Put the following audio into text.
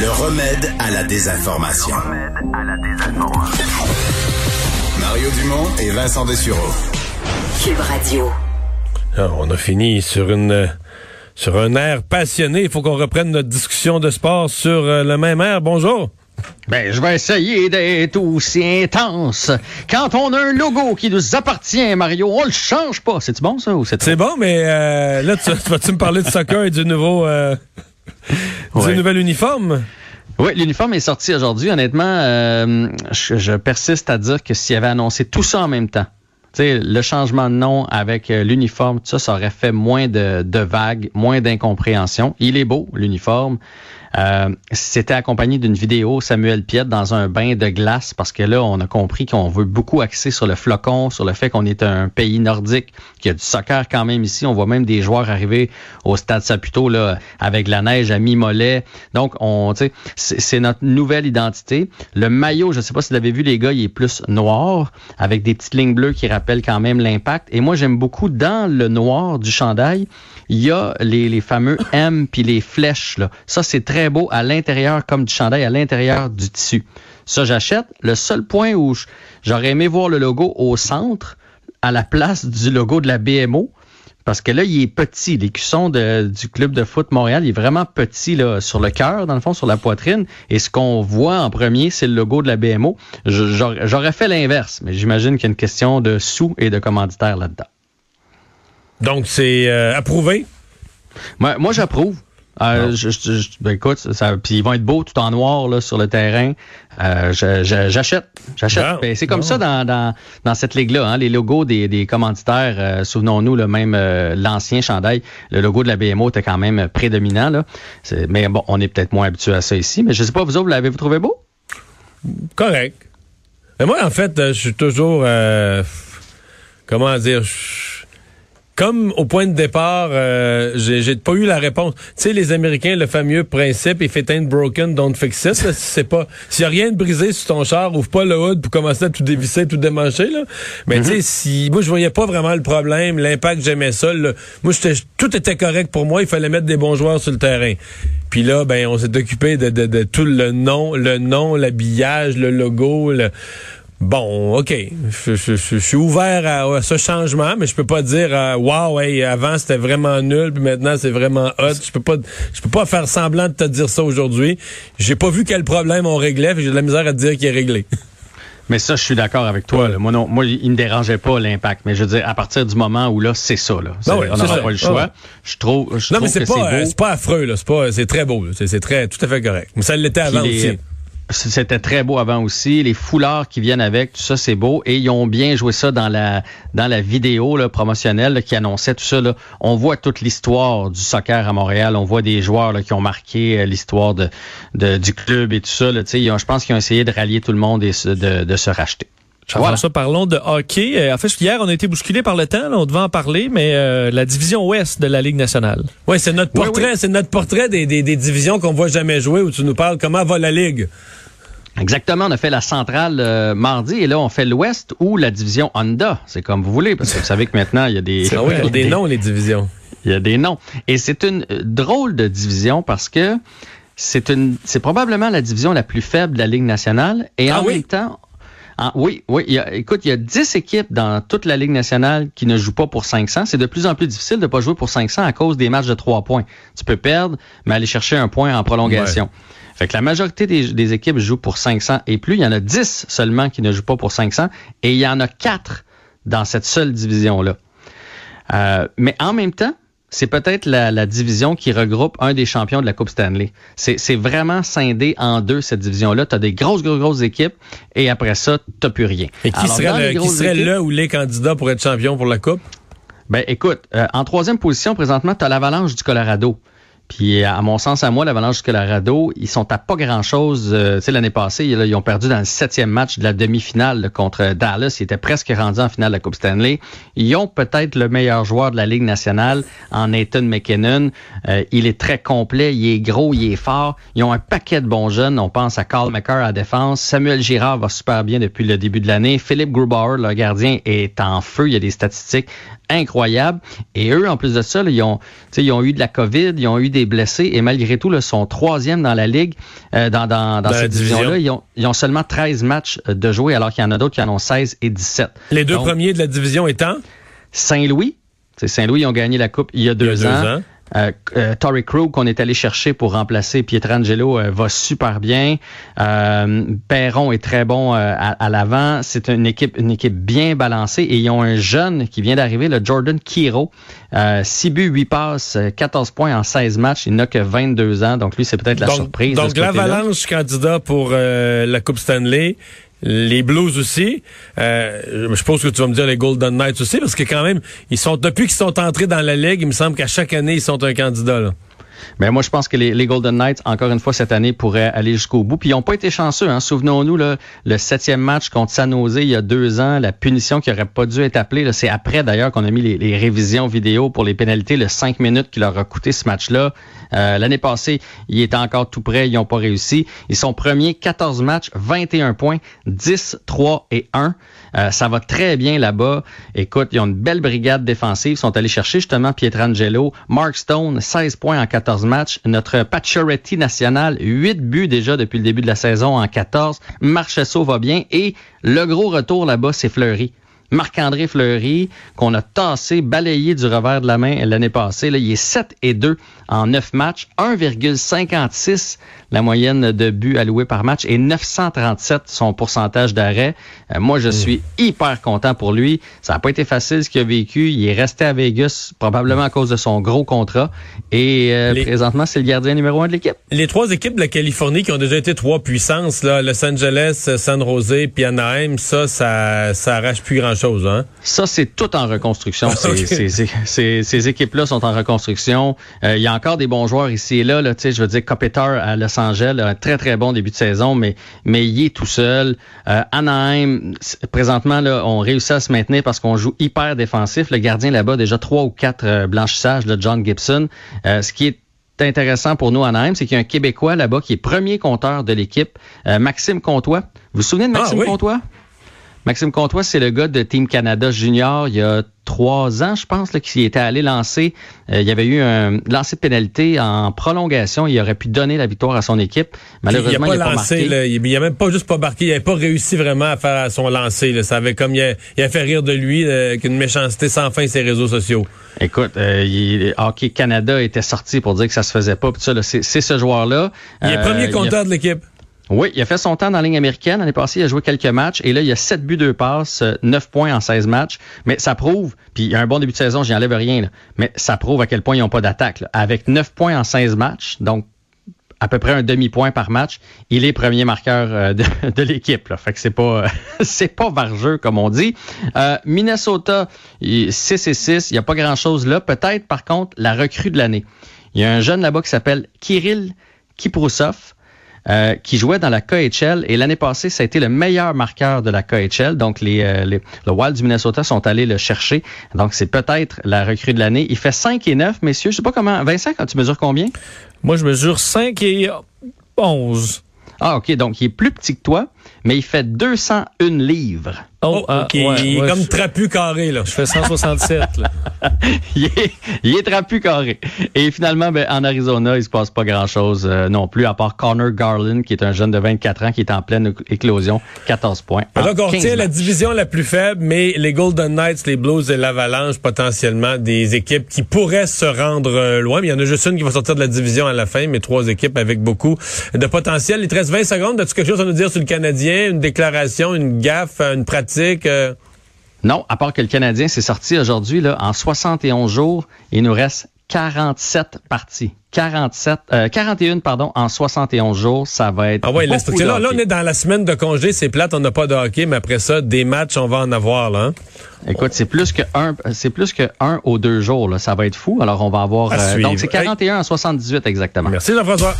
Le remède à la désinformation. Mario Dumont et Vincent Dessureau. Cube Radio. Alors, on a fini sur une sur un air passionné. Il faut qu'on reprenne notre discussion de sport sur euh, le même air. Bonjour. Ben, je vais essayer d'être aussi intense. Quand on a un logo qui nous appartient, Mario, on le change pas. C'est bon ça ou c'est C'est bon, mais euh, là, tu, vas-tu me parler de soccer et du nouveau euh, Ouais. nouvel uniforme? Oui, l'uniforme est sorti aujourd'hui. Honnêtement, euh, je, je persiste à dire que s'il avait annoncé tout ça en même temps, tu sais, le changement de nom avec euh, l'uniforme, ça, ça aurait fait moins de, de vagues, moins d'incompréhension. Il est beau, l'uniforme. Euh, C'était accompagné d'une vidéo Samuel Piette dans un bain de glace parce que là, on a compris qu'on veut beaucoup axer sur le flocon, sur le fait qu'on est un pays nordique, qu'il y a du soccer quand même ici. On voit même des joueurs arriver au stade Saputo là, avec la neige à mi-mollet. Donc, on, c'est notre nouvelle identité. Le maillot, je ne sais pas si vous l'avez vu, les gars, il est plus noir avec des petites lignes bleues qui rappellent quand même l'impact. Et moi, j'aime beaucoup dans le noir du chandail, il y a les, les fameux M puis les flèches. Là. Ça, c'est très beau à l'intérieur comme du chandail, à l'intérieur du tissu. Ça, j'achète. Le seul point où j'aurais aimé voir le logo au centre, à la place du logo de la BMO, parce que là, il est petit. L'écusson du club de foot Montréal, il est vraiment petit là, sur le cœur, dans le fond, sur la poitrine. Et ce qu'on voit en premier, c'est le logo de la BMO. J'aurais j'aurais fait l'inverse, mais j'imagine qu'il y a une question de sous et de commanditaire là-dedans. Donc, c'est euh, approuvé? Moi, moi j'approuve. Euh, je, je- je- ben, écoute, ça, puis ils vont être beaux tout en noir là, sur le terrain. Euh, J'achète, j'achète. Ben, c'est comme ça dans, dans, dans cette ligue-là. Hein, les logos des, des commanditaires, euh, souvenons-nous, le même euh, l'ancien chandail, le logo de la BMO était quand même prédominant. Là. Mais bon, on est peut-être moins habitué à ça ici. Mais je sais pas, vous autres, vous l'avez-vous trouvé beau? Correct. Mais moi, en fait, euh, je suis toujours. euh, comment dire? Comme au point de départ, euh, j'ai pas eu la réponse. Tu sais, les Américains, le fameux principe, if it ain't broken, don't fix it. là, C'est pas, s'il y a rien de brisé sur ton char, ouvre pas le hood pour commencer à tout dévisser, tout démancher, là. Mais tu sais, si, moi, je voyais pas vraiment le problème, l'impact, j'aimais ça, là. Moi, tout était correct pour moi, il fallait mettre des bons joueurs sur le terrain. Puis là, ben, on s'est occupé de, de, de tout le nom, le nom, l'habillage, le logo, le, Bon, OK. Je, je- je- je suis ouvert à, à ce changement, mais je peux pas dire euh, Wow, hey, avant c'était vraiment nul, puis maintenant c'est vraiment hot. Je peux pas je peux pas faire semblant de te dire ça aujourd'hui. J'ai pas vu quel problème on réglait, j'ai de la misère à te dire qu'il est réglé. Mais ça, je suis d'accord avec toi. là. Moi, non, moi, il ne dérangeait pas l'impact. Mais je veux dire, à partir du moment où là, c'est ça. Là. C'est- Ben oui, on n'aura pas le choix. Je trouve, je non, mais c'est que pas c'est euh, c'est pas affreux là, c'est pas c'est très beau, c'est c'est très tout à fait correct. Mais ça l'était avant aussi. C'était très beau avant aussi. Les foulards qui viennent avec, tout ça, c'est beau. Et ils ont bien joué ça dans la dans la vidéo là, promotionnelle là, qui annonçait tout ça. Là. On voit toute l'histoire du soccer à Montréal. On voit des joueurs là, qui ont marqué euh, l'histoire de, de- du club et tout ça. Là. Tu sais, ils ont- Je pense qu'ils ont essayé de rallier tout le monde et de, de se racheter. Jean-François, parlons de hockey. Euh, En fait, hier, on a été bousculé par le temps, là, on devait en parler, mais euh, la division ouest de la Ligue nationale. Oui, c'est notre Oui, portrait, oui. c'est notre portrait des, des, des divisions qu'on voit jamais jouer où tu nous parles comment va la ligue? Exactement, on a fait la centrale euh, mardi et là on fait l'ouest ou la division Honda. C'est comme vous voulez parce que vous savez que maintenant il y a des Ah oui, on a des noms les divisions. Il y a des noms. Et c'est une euh, drôle de division parce que c'est une, c'est probablement la division la plus faible de la Ligue nationale. Et Ah en oui? même temps, en- oui, oui. il y a- écoute, il y a 10 équipes dans toute la Ligue nationale qui ne jouent pas pour 500. C'est de plus en plus difficile de pas jouer pour 500 à cause des matchs de 3 points. Tu peux perdre, mais aller chercher un point en prolongation. Fait que la majorité des, des équipes jouent pour 500 et plus. Il y en a 10 seulement qui ne jouent pas pour 500 et il y en a 4 dans cette seule division-là. Euh, mais en même temps, c'est peut-être la, la division qui regroupe un des champions de la Coupe Stanley. C'est vraiment scindé en deux, cette division-là. Tu as des grosses, grosses, grosses équipes et après ça, tu plus rien. Et qui Alors, serait, le, qui grosses serait équipes- le ou les candidats pour être champion pour la Coupe? Ben écoute, euh, en troisième position, présentement, tu as l'Avalanche du Colorado. Puis, à mon sens, à moi, l'Avalanche du Colorado, ils sont à pas grand-chose. Euh, tu sais, l'année passée, là, ils ont perdu dans le septième match de la demi-finale contre Dallas. Ils étaient presque rendus en finale de la Coupe Stanley. Ils ont peut-être le meilleur joueur de la Ligue nationale en Nathan McKinnon. Euh, il est très complet, il est gros, il est fort. Ils ont un paquet de bons jeunes. On pense à Carl McCarr à défense. Samuel Girard va super bien depuis le début de l'année. Philippe Grubauer, le gardien, est en feu. Il y a des statistiques incroyables. Et eux, en plus de ça, là, ils, ont, ils ont eu de la COVID, ils ont eu des des blessés et malgré tout, là, sont troisième dans la ligue, euh, dans, dans, dans, Dans la cette division-là. division. Ils ont, ils ont seulement 13 matchs euh, de jouer, alors qu'il y en a d'autres qui en ont 16 et 17. Les deux Donc, premiers de la division étant? Saint-Louis, c'est Saint-Louis, ils ont gagné la Coupe il y a deux, deux ans. ans. Euh, euh, Torrey Krug, qu'on est allé chercher pour remplacer Pietrangelo, euh, va super bien. Euh, Perron est très bon euh, à, à l'avant. C'est une équipe, une équipe bien balancée. Et ils ont un jeune qui vient d'arriver, le Jordan Kiro. Euh, 6 buts, 8 passes, euh, 14 points en 16 matchs. Il n'a que 22 ans. Donc lui, c'est peut-être la donc, surprise. donc l'Avalanche candidat pour euh, la Coupe Stanley. Les Blues aussi. Euh, je suppose que tu vas me dire les Golden Knights aussi, parce que quand même, ils sont depuis qu'ils sont entrés dans la ligue, il me semble qu'à chaque année, ils sont un candidat. Là. Mais moi, je pense que les, les Golden Knights, encore une fois, cette année, pourraient aller jusqu'au bout. Puis ils n'ont pas été chanceux. Hein. Souvenons-nous, le septième match contre San Jose il y a deux ans, la punition qui aurait pas dû être appelée. C'est après, d'ailleurs, qu'on a mis les, les révisions vidéo pour les pénalités, le cinq minutes qui leur a coûté ce match-là. Euh, L'année passée, ils étaient encore tout près, ils n'ont pas réussi. Ils sont premiers, 14 matchs, 21 points, 10, 3 et 1. Euh, ça va très bien là-bas. Écoute, ils ont une belle brigade défensive. Ils sont allés chercher justement Pietrangelo, Mark Stone, 16 points en 14 matchs. Notre Pacioretty national, 8 buts déjà depuis le début de la saison en 14. Marchesso va bien. Et le gros retour là-bas, c'est Fleury. Marc-André Fleury, qu'on a tassé, balayé du revers de la main l'année passée. Là, il est 7 et 2 en 9 matchs, 1,56 la moyenne de buts alloués par match et 937 son pourcentage d'arrêt. Euh, moi, je suis hyper content pour lui. Ça n'a pas été facile ce qu'il a vécu. Il est resté à Vegas probablement à cause de son gros contrat. Et euh, Les- présentement, c'est le gardien numéro un de l'équipe. Les trois équipes de la Californie qui ont déjà été trois puissances, là, Los Angeles, San Jose, puis Anaheim, ça, ça, ça arrache plus grand-chose. Hein? Ça, c'est tout en reconstruction. Ces, Ok. ces- ces- ces- ces équipes-là sont en reconstruction. Euh, il y a encore des bons joueurs ici et là. je veux dire, Kopitar à Los Angeles, un très, très bon début de saison, mais, mais il est tout seul. Euh, Anaheim, présentement, là, on réussit à se maintenir parce qu'on joue hyper défensif. Le gardien là-bas, déjà trois ou quatre euh, blanchissages de John Gibson. Euh, ce qui est intéressant pour nous à Anaheim, c'est qu'il y a un Québécois là-bas qui est premier compteur de l'équipe, euh, Maxime Comtois. Vous vous souvenez de Ah, Maxime oui. Comtois? Maxime Comtois, c'est le gars de Team Canada Junior il y a trois ans, je pense, là, qui était allé lancer. euh, il y avait eu un lancer de pénalité en prolongation. Il aurait pu donner la victoire à son équipe. Malheureusement, il il a n'a pas pas, lancé, marqué. là, il, il a même pas juste pas marqué, il avait pas réussi vraiment à faire son lancer. Là. Ça avait comme il a, il a fait rire de lui euh, qu'une méchanceté sans fin ses réseaux sociaux. Écoute, euh, il- Hockey Canada était sorti pour dire que ça se faisait pas. Ça, c'est, ce joueur-là. Il est Euh, premier a- compteur de l'équipe. Oui, il a fait son temps dans la ligne américaine. L'année passée, il a joué quelques matchs. Et là, il a 7 buts, 2 passes, euh, 9 points en 16 matchs. Mais ça prouve, puis il y a un bon début de saison, j'y enlève rien, là. mais ça prouve à quel point ils n'ont pas d'attaque. Avec 9 points en 16 matchs, donc à peu près un demi-point par match, il est premier marqueur euh, de, de l'équipe. Fait que c'est pas euh, c'est pas vargeux, comme on dit. Euh, Minnesota, il- 6 et 6, il n'y a pas grand-chose là. Peut-être, par contre, la recrue de l'année. Il y a un jeune là-bas qui s'appelle Kirill Kiprusov. Euh, qui jouait dans la KHL et l'année passée, ça a été le meilleur marqueur de la KHL. Donc, les, euh, les le Wild du Minnesota sont allés le chercher. Donc, c'est peut-être la recrue de l'année. Il fait 5 et 9, messieurs. Je sais pas comment. Vincent, quand tu mesures combien? Moi, je mesure 5 et 11. Ah, OK. Donc, il est plus petit que toi, mais il fait 201 livres. Oh, ah, ok, ouais, il est ouais, comme je- trapu carré. Là. Je fais 167. là. il, est, il est trapu carré. Et finalement, ben, en Arizona, il se passe pas grand-chose euh, non plus, à part Connor Garland, qui est un jeune de 24 ans qui est en pleine éclosion. 14 points. Donc, on 15 retient la division la plus faible, mais les Golden Knights, les Blues et l'Avalanche, potentiellement des équipes qui pourraient se rendre euh, loin. Mais il y en a juste une qui va sortir de la division à la fin, mais trois équipes avec beaucoup de potentiel. Il te reste 20 secondes. As-tu quelque chose à nous dire sur le Canadien? Une déclaration, une gaffe, une pratique? euh? Non, à part que le Canadien s'est sorti aujourd'hui, là, en 71 jours, il nous reste 47 parties. 47, euh, 41, pardon, en 71 jours. Ça va être. Ah ouais, là, là, on est dans la semaine de congé, c'est plate, on n'a pas de hockey, mais après ça, des matchs, on va en avoir, là. hein? Écoute, c'est plus que un, c'est plus que un ou deux jours, là. Ça va être fou. Alors, on va avoir, euh, donc c'est 41 en 78 exactement. Merci, Jean-François.